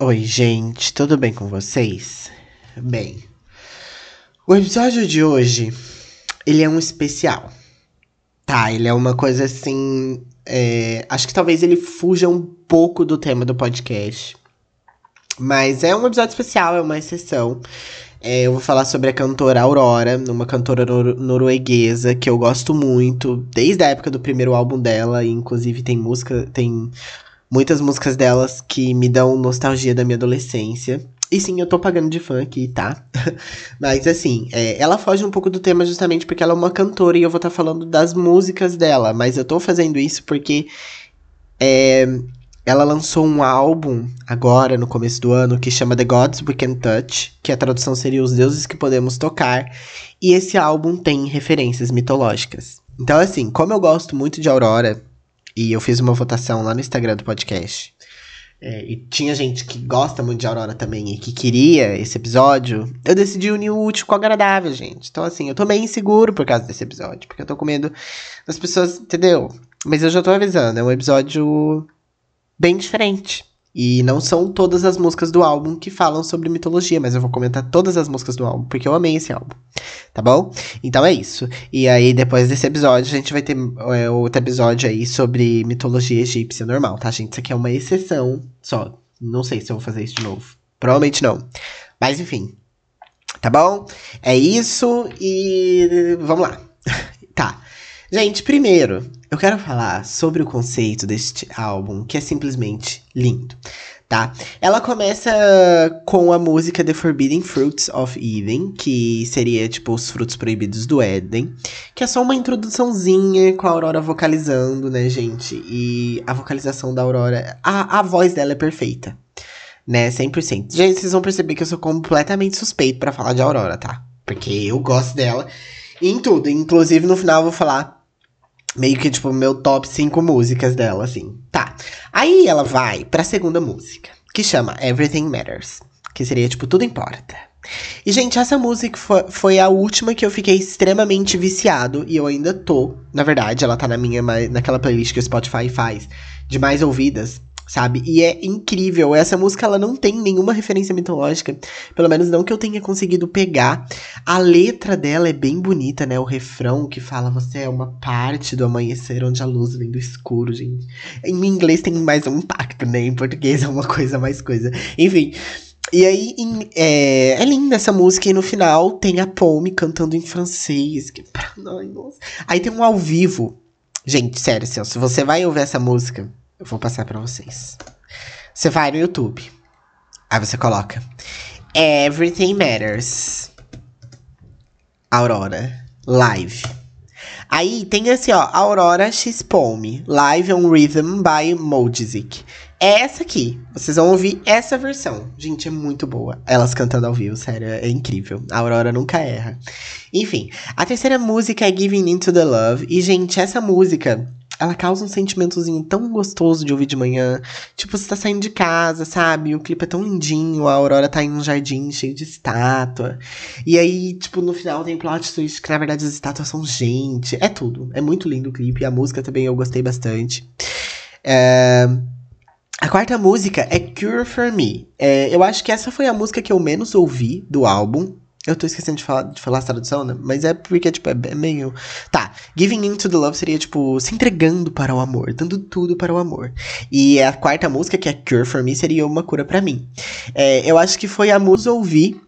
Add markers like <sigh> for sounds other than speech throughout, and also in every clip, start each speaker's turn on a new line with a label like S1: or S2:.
S1: Oi, gente, tudo bem com vocês? Bem, o episódio de hoje, ele é um especial. Tá, ele é uma coisa assim. É, acho que talvez ele fuja um pouco do tema do podcast. Mas é um episódio especial, é uma exceção. É, eu vou falar sobre a cantora Aurora, uma cantora nor norueguesa que eu gosto muito, desde a época do primeiro álbum dela, e inclusive tem música, tem muitas músicas delas que me dão nostalgia da minha adolescência. E sim, eu tô pagando de fã aqui, tá? <laughs> Mas assim, é, ela foge um pouco do tema justamente porque ela é uma cantora e eu vou estar tá falando das músicas dela. Mas eu tô fazendo isso porque é, ela lançou um álbum agora, no começo do ano, que chama The Gods We Can Touch, que a tradução seria Os Deuses que Podemos Tocar. E esse álbum tem referências mitológicas. Então, assim, como eu gosto muito de Aurora, e eu fiz uma votação lá no Instagram do podcast. É, e tinha gente que gosta muito de Aurora também e que queria esse episódio. Eu decidi unir o útil com o agradável, gente. Então, assim, eu tô meio inseguro por causa desse episódio. Porque eu tô com medo das pessoas, entendeu? Mas eu já tô avisando, é um episódio bem diferente. E não são todas as músicas do álbum que falam sobre mitologia, mas eu vou comentar todas as músicas do álbum, porque eu amei esse álbum. Tá bom? Então é isso. E aí, depois desse episódio, a gente vai ter é, outro episódio aí sobre mitologia egípcia normal, tá, gente? Isso aqui é uma exceção só. Não sei se eu vou fazer isso de novo. Provavelmente não. Mas enfim. Tá bom? É isso e vamos lá. <laughs> tá. Gente, primeiro, eu quero falar sobre o conceito deste álbum, que é simplesmente lindo, tá? Ela começa com a música The Forbidden Fruits of Eden, que seria tipo os frutos proibidos do Éden, que é só uma introduçãozinha com a Aurora vocalizando, né, gente? E a vocalização da Aurora, a, a voz dela é perfeita, né? 100%. Gente, vocês vão perceber que eu sou completamente suspeito para falar de Aurora, tá? Porque eu gosto dela em tudo, inclusive no final eu vou falar meio que, tipo, meu top 5 músicas dela, assim. Tá. Aí ela vai pra segunda música, que chama Everything Matters. Que seria, tipo, tudo importa. E, gente, essa música foi, foi a última que eu fiquei extremamente viciado. E eu ainda tô. Na verdade, ela tá na minha, naquela playlist que o Spotify faz de mais ouvidas sabe? E é incrível. Essa música ela não tem nenhuma referência mitológica, pelo menos não que eu tenha conseguido pegar. A letra dela é bem bonita, né? O refrão que fala você é uma parte do amanhecer onde a luz vem do escuro, gente. Em inglês tem mais um impacto, né? Em português é uma coisa mais coisa. Enfim, e aí, em, é, é, linda essa música, e no final tem a Pomme cantando em francês. Que, ai, nossa. Aí tem um ao vivo. Gente, sério, se você vai ouvir essa música, eu vou passar para vocês. Você vai no YouTube. Aí você coloca Everything Matters. Aurora. Live. Aí tem assim, ó, Aurora X Poem, Live on Rhythm by Mojizik. É essa aqui. Vocês vão ouvir essa versão. Gente, é muito boa. Elas cantando ao vivo, sério, é incrível. A Aurora nunca erra. Enfim, a terceira música é Giving Into the Love. E, gente, essa música ela causa um sentimentozinho tão gostoso de ouvir de manhã. Tipo, você tá saindo de casa, sabe? O clipe é tão lindinho, a Aurora tá em um jardim cheio de estátua. E aí, tipo, no final tem plot twist que na verdade as estátuas são gente. É tudo. É muito lindo o clipe. A música também eu gostei bastante. É... A quarta música é Cure for Me. É, eu acho que essa foi a música que eu menos ouvi do álbum. Eu tô esquecendo de falar, de falar a tradução, né? Mas é porque, tipo, é, meio. Tá. Giving into the love seria, tipo, se entregando para o amor, dando tudo para o amor. E a quarta música, que é Cure for Me, seria uma cura para mim. É, eu acho que foi a música ouvir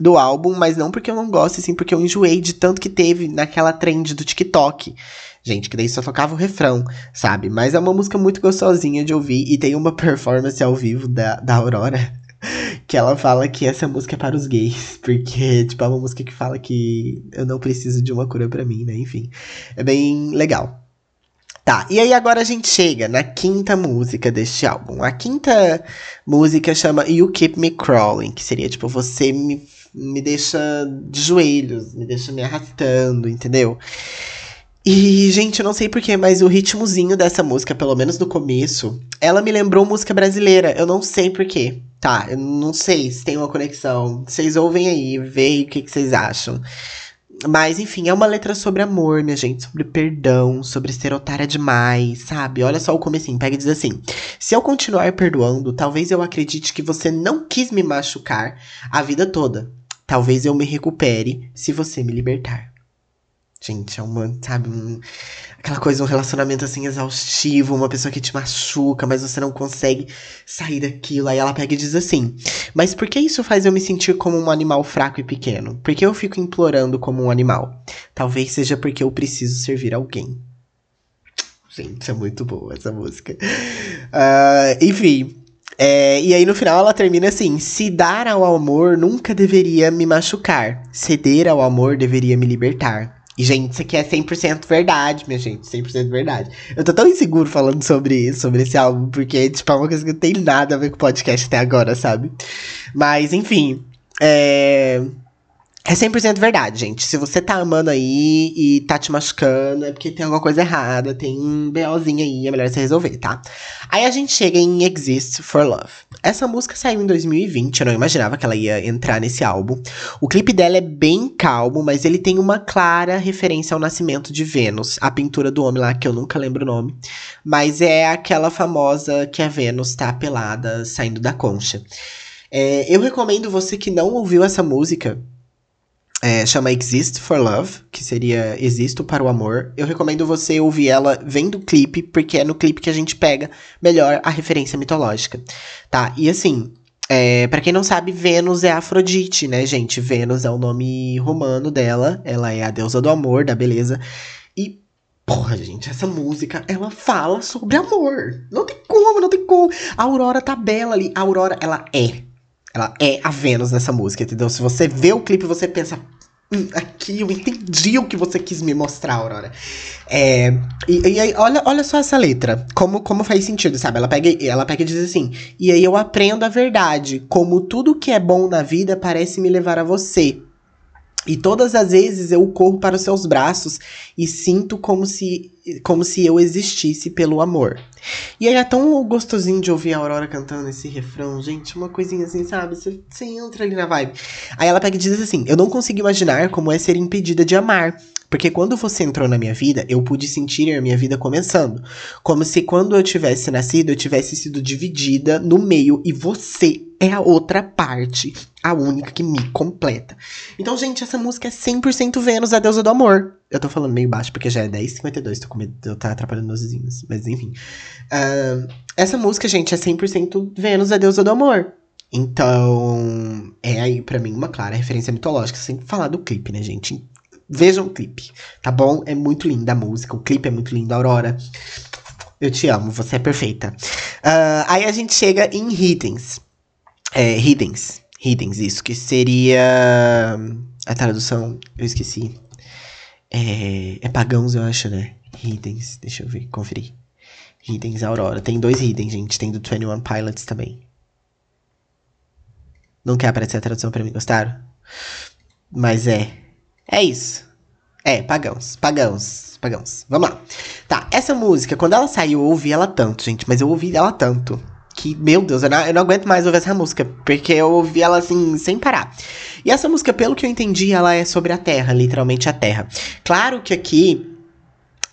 S1: do álbum, mas não porque eu não gosto, sim porque eu enjoei de tanto que teve naquela trend do TikTok. Gente, que daí só tocava o refrão, sabe? Mas é uma música muito gostosinha de ouvir e tem uma performance ao vivo da, da Aurora que ela fala que essa música é para os gays, <laughs> porque, tipo, é uma música que fala que eu não preciso de uma cura para mim, né? Enfim, é bem legal. Tá, e aí agora a gente chega na quinta música deste álbum. A quinta música chama You Keep Me Crawling, que seria, tipo, você me, me deixa de joelhos, me deixa me arrastando, entendeu? E, gente, eu não sei porquê, mas o ritmozinho dessa música, pelo menos no começo, ela me lembrou música brasileira. Eu não sei porquê. Tá, eu não sei se tem uma conexão. Vocês ouvem aí, veem o que, que vocês acham. mas, enfim, é uma letra sobre amor, minha gente, sobre perdão, sobre ser otária demais, sabe? Olha só o comecinho, pega e diz assim: Se eu continuar perdoando, talvez eu acredite que você não quis me machucar a vida toda. Talvez eu me recupere se você me libertar. Gente, é uma, sabe, um, aquela coisa, um relacionamento assim exaustivo, uma pessoa que te machuca, mas você não consegue sair daquilo. Aí ela pega e diz assim: Mas por que isso faz eu me sentir como um animal fraco e pequeno? Por que eu fico implorando como um animal? Talvez seja porque eu preciso servir alguém. Gente, é muito boa essa música. Uh, enfim. É, e aí no final ela termina assim: se dar ao amor nunca deveria me machucar, ceder ao amor deveria me libertar. E, gente, isso aqui é 100% verdade, minha gente. 100% verdade. Eu tô tão inseguro falando sobre isso, sobre esse álbum, porque, tipo, é uma coisa que não tem nada a ver com o podcast até agora, sabe? Mas, enfim. É. É 100% verdade, gente. Se você tá amando aí e tá te machucando, é porque tem alguma coisa errada, tem um BOzinho aí, é melhor você resolver, tá? Aí a gente chega em Exist for Love. Essa música saiu em 2020, eu não imaginava que ela ia entrar nesse álbum. O clipe dela é bem calmo, mas ele tem uma clara referência ao nascimento de Vênus, a pintura do homem lá, que eu nunca lembro o nome. Mas é aquela famosa que a Vênus tá pelada saindo da concha. É, eu recomendo você que não ouviu essa música é, chama Exist for Love, que seria Existo para o Amor. Eu recomendo você ouvir ela vendo o clipe, porque é no clipe que a gente pega melhor a referência mitológica, tá? E assim, é, para quem não sabe, Vênus é Afrodite, né, gente? Vênus é o nome romano dela, ela é a deusa do amor, da beleza. E Porra, gente, essa música, ela fala sobre amor. Não tem como, não tem como. A Aurora tá bela ali. A Aurora, ela é ela é a Vênus nessa música, entendeu? Se você vê o clipe, você pensa. Hum, aqui eu entendi o que você quis me mostrar, Aurora. É, e, e aí, olha, olha só essa letra. Como, como faz sentido, sabe? Ela pega, ela pega e diz assim: E aí eu aprendo a verdade. Como tudo que é bom na vida parece me levar a você. E todas as vezes eu corro para os seus braços e sinto como se, como se eu existisse pelo amor. E aí é tão gostosinho de ouvir a Aurora cantando esse refrão, gente, uma coisinha assim, sabe? Você, você entra ali na vibe. Aí ela pega e diz assim: Eu não consigo imaginar como é ser impedida de amar. Porque quando você entrou na minha vida, eu pude sentir a minha vida começando. Como se quando eu tivesse nascido, eu tivesse sido dividida no meio e você é a outra parte, a única que me completa. Então, gente, essa música é 100% Vênus, a deusa do amor. Eu tô falando meio baixo porque já é 10h52, tô com medo de eu estar atrapalhando meus vizinhos. Mas enfim. Uh, essa música, gente, é 100% Vênus, a deusa do amor. Então, é aí para mim uma clara referência mitológica, sem falar do clipe, né, gente? Vejam o clipe, tá bom? É muito linda a música, o clipe é muito lindo, Aurora. Eu te amo, você é perfeita. Uh, aí a gente chega em Hiddens. É, Hiddens. Hiddens, isso, que seria. A tradução, eu esqueci. É, é pagãos, eu acho, né? Hiddens, deixa eu ver, conferir. Hiddens Aurora. Tem dois Hiddens, gente. Tem do 21 Pilots também. Não quer aparecer a tradução pra mim, gostaram? Mas é. É isso. É, pagãos, pagãos, pagãos. Vamos lá. Tá, essa música, quando ela saiu, eu ouvi ela tanto, gente, mas eu ouvi ela tanto. Que, meu Deus, eu não, eu não aguento mais ouvir essa música, porque eu ouvi ela assim, sem parar. E essa música, pelo que eu entendi, ela é sobre a Terra, literalmente a Terra. Claro que aqui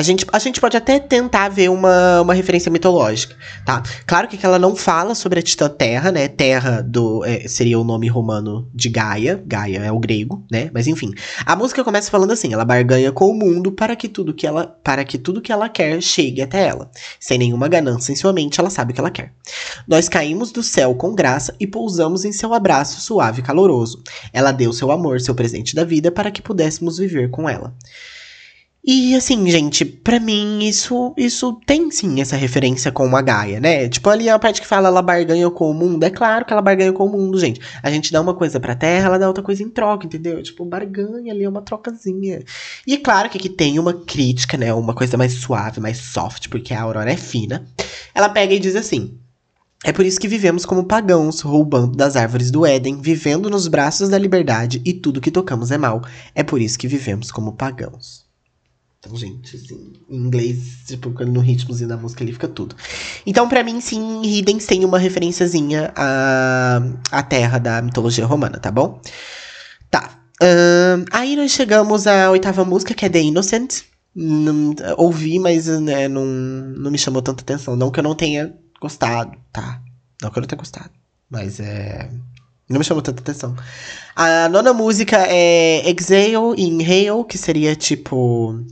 S1: a gente, a gente pode até tentar ver uma, uma referência mitológica, tá? Claro que ela não fala sobre a Titã Terra, né? Terra do é, seria o nome romano de Gaia. Gaia é o grego, né? Mas enfim, a música começa falando assim: ela barganha com o mundo para que tudo que ela para que tudo que ela quer chegue até ela. Sem nenhuma ganância em sua mente, ela sabe o que ela quer. Nós caímos do céu com graça e pousamos em seu abraço suave e caloroso. Ela deu seu amor, seu presente da vida para que pudéssemos viver com ela. E assim, gente, para mim isso isso tem sim essa referência com a Gaia, né? Tipo, ali é a parte que fala ela barganha com o mundo. É claro que ela barganha com o mundo, gente. A gente dá uma coisa pra terra, ela dá outra coisa em troca, entendeu? Tipo, barganha ali é uma trocazinha. E é claro que aqui tem uma crítica, né? Uma coisa mais suave, mais soft, porque a Aurora é fina. Ela pega e diz assim: é por isso que vivemos como pagãos, roubando das árvores do Éden, vivendo nos braços da liberdade e tudo que tocamos é mal. É por isso que vivemos como pagãos. Então, gente, assim, em inglês, tipo, no ritmozinho da música ali fica tudo. Então, para mim, sim, Hiddens tem uma referenciazinha à, à terra da mitologia romana, tá bom? Tá. Uh, aí nós chegamos à oitava música, que é The Innocent. Não, ouvi, mas né, não, não me chamou tanta atenção. Não que eu não tenha gostado, tá? Não que eu não tenha gostado. Mas é. Não me chamou tanta atenção. A nona música é Exhale e Inhale, que seria tipo.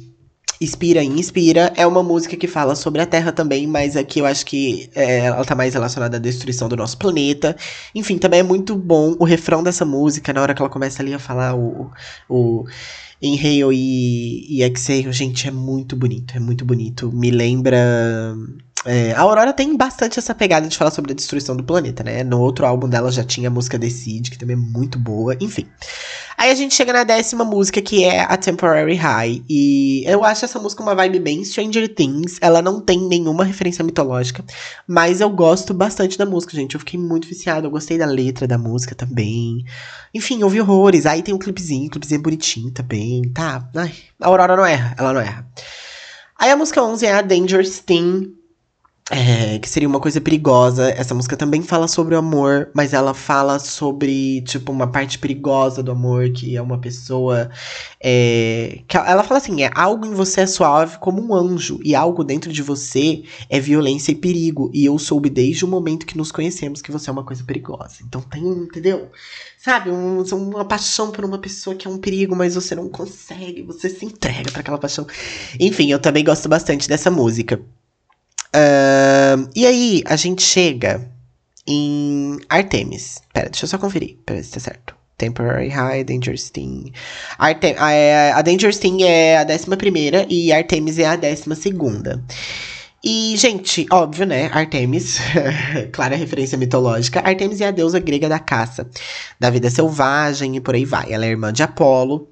S1: Inspira e Inspira. É uma música que fala sobre a Terra também, mas aqui eu acho que é, ela tá mais relacionada à destruição do nosso planeta. Enfim, também é muito bom o refrão dessa música, na hora que ela começa ali a falar o. o Inhale e, e Exhale, gente, é muito bonito, é muito bonito. Me lembra é, a Aurora tem bastante essa pegada de falar sobre a destruição do planeta, né? No outro álbum dela já tinha a música Decide, que também é muito boa, enfim. Aí a gente chega na décima música, que é a Temporary High. E eu acho essa música uma vibe bem Stranger Things. Ela não tem nenhuma referência mitológica, mas eu gosto bastante da música, gente. Eu fiquei muito viciado, eu gostei da letra da música também. Enfim, ouvi horrores. Aí tem um clipezinho, clipezinho bonitinho também, tá? Ai, a Aurora não erra, ela não erra. Aí a música 11 é a Dangerous Thing, é, que seria uma coisa perigosa. Essa música também fala sobre o amor, mas ela fala sobre, tipo, uma parte perigosa do amor, que é uma pessoa. É, que ela fala assim: é algo em você é suave como um anjo, e algo dentro de você é violência e perigo. E eu soube desde o momento que nos conhecemos que você é uma coisa perigosa. Então tem, entendeu? Sabe, um, uma paixão por uma pessoa que é um perigo, mas você não consegue, você se entrega para aquela paixão. Enfim, eu também gosto bastante dessa música. Uh, e aí, a gente chega em Artemis. Pera, deixa eu só conferir, pra ver se tá certo. Temporary High, Dangerous Thing. Artem a, é, a Dangerous Thing é a décima primeira e Artemis é a décima segunda. E, gente, óbvio, né? Artemis, <laughs> clara referência mitológica. Artemis é a deusa grega da caça, da vida selvagem e por aí vai. Ela é irmã de Apolo.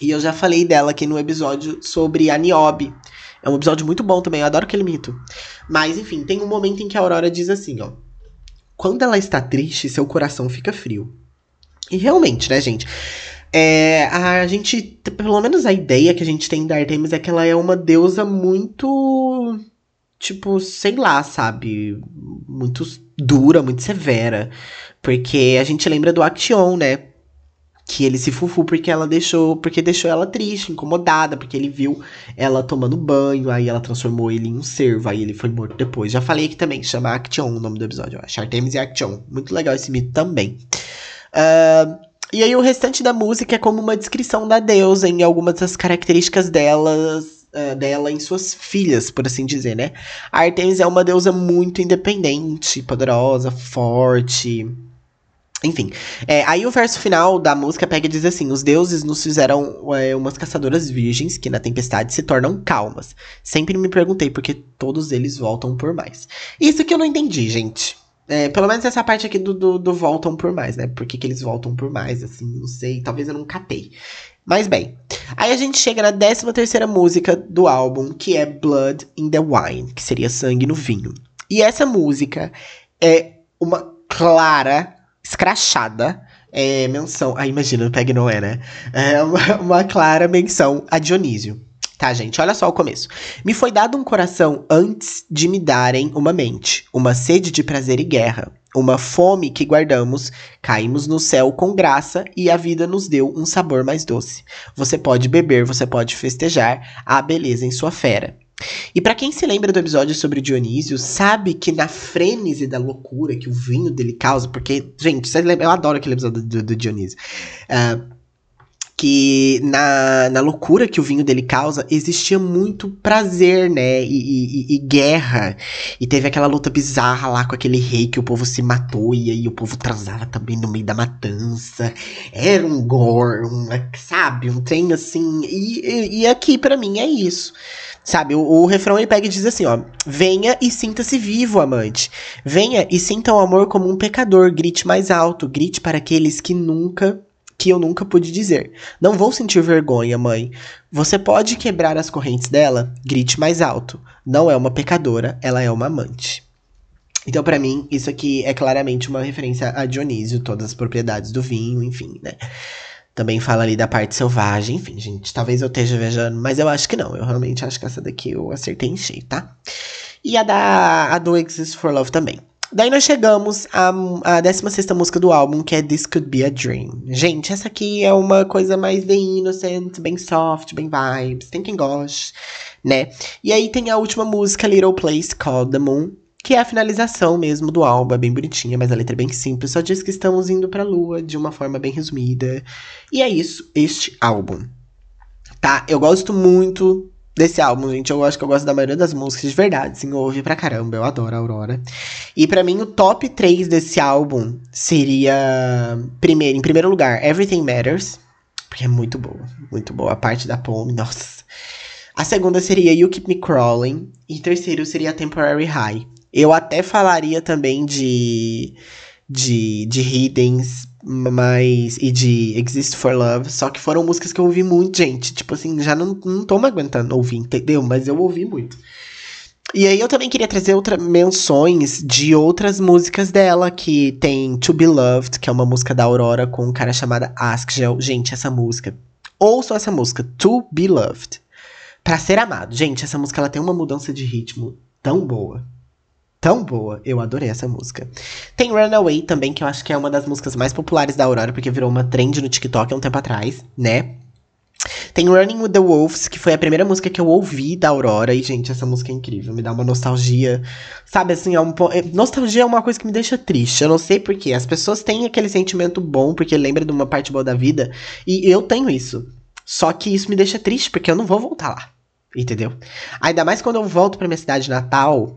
S1: E eu já falei dela aqui no episódio sobre a Niobe, é um episódio muito bom também, eu adoro aquele mito. Mas, enfim, tem um momento em que a Aurora diz assim, ó. Quando ela está triste, seu coração fica frio. E realmente, né, gente? É, a gente, pelo menos a ideia que a gente tem da Artemis é que ela é uma deusa muito. Tipo, sei lá, sabe? Muito dura, muito severa. Porque a gente lembra do Action, né? Que ele se fufu porque ela deixou, porque deixou ela triste, incomodada, porque ele viu ela tomando banho, aí ela transformou ele em um cervo, aí ele foi morto depois. Já falei aqui também, chama Action o nome do episódio, ó, Artemis e Action. Muito legal esse mito também. Uh, e aí o restante da música é como uma descrição da deusa em algumas das características delas, uh, dela em suas filhas, por assim dizer, né? A Artemis é uma deusa muito independente, poderosa, forte, enfim, é, aí o verso final da música pega e diz assim: Os deuses nos fizeram é, umas caçadoras virgens que na tempestade se tornam calmas. Sempre me perguntei por que todos eles voltam por mais. Isso que eu não entendi, gente. É, pelo menos essa parte aqui do, do, do voltam por mais, né? Por que, que eles voltam por mais, assim, não sei. Talvez eu não catei. Mas bem, aí a gente chega na 13 terceira música do álbum, que é Blood in the Wine, que seria sangue no vinho. E essa música é uma clara escrachada é, menção. Ah, imagina, Peg não é, né? É uma, <laughs> uma clara menção a Dionísio. Tá, gente? Olha só o começo. Me foi dado um coração antes de me darem uma mente, uma sede de prazer e guerra, uma fome que guardamos, caímos no céu com graça e a vida nos deu um sabor mais doce. Você pode beber, você pode festejar a beleza em sua fera. E para quem se lembra do episódio sobre Dionísio, sabe que na frênese da loucura que o vinho dele causa, porque, gente, você lembra, eu adoro aquele episódio do, do Dionísio. Uh, que na, na loucura que o vinho dele causa, existia muito prazer, né? E, e, e, guerra. E teve aquela luta bizarra lá com aquele rei que o povo se matou e aí o povo transava também no meio da matança. Era um gore, um, sabe? Um trem assim. E, e aqui para mim é isso. Sabe, o, o refrão ele pega e diz assim, ó: Venha e sinta-se vivo, amante. Venha e sinta o amor como um pecador. Grite mais alto, grite para aqueles que nunca que eu nunca pude dizer. Não vou sentir vergonha, mãe. Você pode quebrar as correntes dela? Grite mais alto. Não é uma pecadora, ela é uma amante. Então, para mim, isso aqui é claramente uma referência a Dionísio, todas as propriedades do vinho, enfim, né? Também fala ali da parte selvagem, enfim, gente. Talvez eu esteja viajando, mas eu acho que não. Eu realmente acho que essa daqui eu acertei em cheio, tá? E a da a do Exist for Love também. Daí nós chegamos à, à 16 música do álbum, que é This Could Be a Dream. Gente, essa aqui é uma coisa mais bem innocent, bem soft, bem vibes. Tem quem goste, né? E aí tem a última música, Little Place Called the Moon, que é a finalização mesmo do álbum, é bem bonitinha, mas a letra é bem simples, só diz que estamos indo pra lua de uma forma bem resumida. E é isso, este álbum. Tá? Eu gosto muito desse álbum, gente. Eu acho que eu gosto da maioria das músicas de verdade, sim, ouve pra caramba. Eu adoro a Aurora. E para mim, o top 3 desse álbum seria. Primeiro, em primeiro lugar, Everything Matters. Porque é muito boa. Muito boa. A parte da Pome, nossa. A segunda seria You Keep Me Crawling. E terceiro seria Temporary High. Eu até falaria também de. De, de Hiddens, mas. E de Exist for Love. Só que foram músicas que eu ouvi muito, gente. Tipo assim, já não, não tô me aguentando ouvir, entendeu? Mas eu ouvi muito. E aí eu também queria trazer outras menções de outras músicas dela, que tem To Be Loved, que é uma música da Aurora com um cara chamado Askgel. Gente, essa música. Ouçam essa música, To Be Loved. Pra ser amado. Gente, essa música ela tem uma mudança de ritmo tão boa tão boa. Eu adorei essa música. Tem Runaway também, que eu acho que é uma das músicas mais populares da Aurora, porque virou uma trend no TikTok há um tempo atrás, né? Tem Running with the Wolves, que foi a primeira música que eu ouvi da Aurora. E, gente, essa música é incrível. Me dá uma nostalgia. Sabe, assim, é um é, Nostalgia é uma coisa que me deixa triste. Eu não sei porquê. As pessoas têm aquele sentimento bom, porque lembra de uma parte boa da vida. E eu tenho isso. Só que isso me deixa triste, porque eu não vou voltar lá. Entendeu? Ainda mais quando eu volto pra minha cidade natal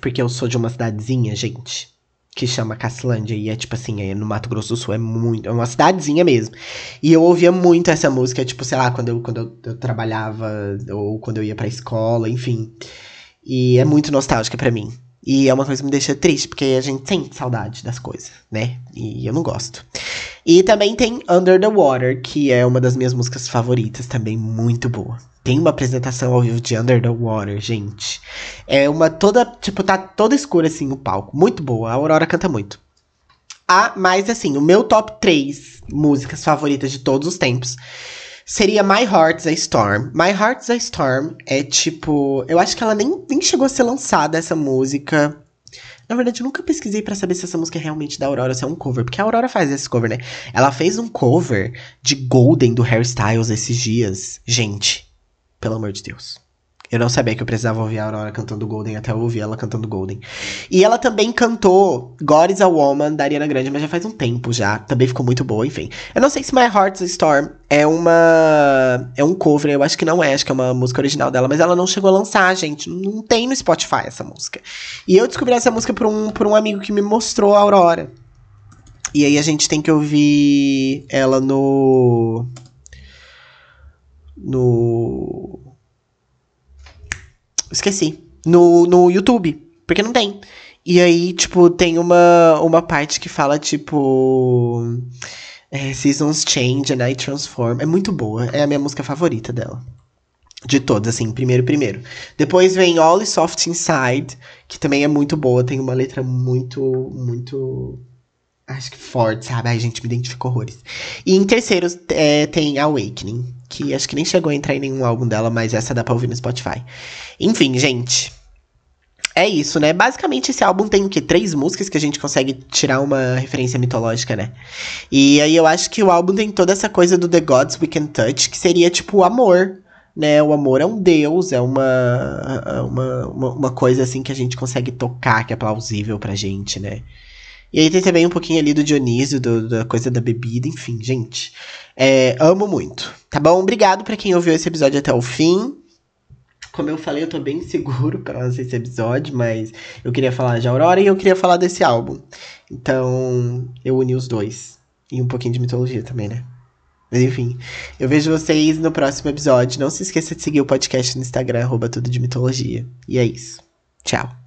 S1: porque eu sou de uma cidadezinha, gente, que chama Cacilândia. E é tipo assim, é no Mato Grosso do Sul, é muito. É uma cidadezinha mesmo. E eu ouvia muito essa música, tipo, sei lá, quando eu, quando eu, eu trabalhava, ou quando eu ia pra escola, enfim. E é muito nostálgica para mim. E é uma coisa que me deixa triste, porque a gente sente saudade das coisas, né? E eu não gosto. E também tem Under the Water, que é uma das minhas músicas favoritas, também muito boa. Tem uma apresentação ao vivo de Under the Water, gente. É uma toda, tipo, tá toda escura assim o palco. Muito boa. A Aurora canta muito. Ah, mas assim, o meu top 3 músicas favoritas de todos os tempos seria My Heart's a Storm. My Heart's a Storm é tipo. Eu acho que ela nem, nem chegou a ser lançada essa música. Na verdade, eu nunca pesquisei para saber se essa música é realmente da Aurora, se é um cover. Porque a Aurora faz esse cover, né? Ela fez um cover de Golden do Harry Styles esses dias. Gente, pelo amor de Deus. Eu não sabia que eu precisava ouvir a Aurora cantando Golden até eu ouvir ela cantando Golden. E ela também cantou God is a Woman da Ariana Grande, mas já faz um tempo já. Também ficou muito boa, enfim. Eu não sei se My Heart's a Storm é uma. É um cover, eu acho que não é, acho que é uma música original dela, mas ela não chegou a lançar, gente. Não tem no Spotify essa música. E eu descobri essa música por um, por um amigo que me mostrou a Aurora. E aí a gente tem que ouvir ela no no. Esqueci. No, no YouTube. Porque não tem. E aí, tipo, tem uma, uma parte que fala, tipo. É, Seasons Change and I Transform. É muito boa. É a minha música favorita dela. De todas, assim, primeiro, primeiro. Depois vem All is Soft Inside, que também é muito boa. Tem uma letra muito, muito. Acho que forte, sabe? Ai, gente, me identificou horrores. E em terceiro é, tem Awakening, que acho que nem chegou a entrar em nenhum álbum dela, mas essa dá pra ouvir no Spotify. Enfim, gente. É isso, né? Basicamente, esse álbum tem o quê? Três músicas que a gente consegue tirar uma referência mitológica, né? E aí eu acho que o álbum tem toda essa coisa do The Gods We Can Touch, que seria tipo o amor, né? O amor é um deus, é uma, uma, uma, uma coisa assim que a gente consegue tocar, que é plausível pra gente, né? E aí tem também um pouquinho ali do Dionísio, do, da coisa da bebida, enfim, gente. É, amo muito. Tá bom? Obrigado para quem ouviu esse episódio até o fim. Como eu falei, eu tô bem seguro para lançar esse episódio, mas eu queria falar de Aurora e eu queria falar desse álbum. Então, eu uni os dois. E um pouquinho de mitologia também, né? Mas enfim, eu vejo vocês no próximo episódio. Não se esqueça de seguir o podcast no Instagram, arroba tudo de mitologia. E é isso. Tchau.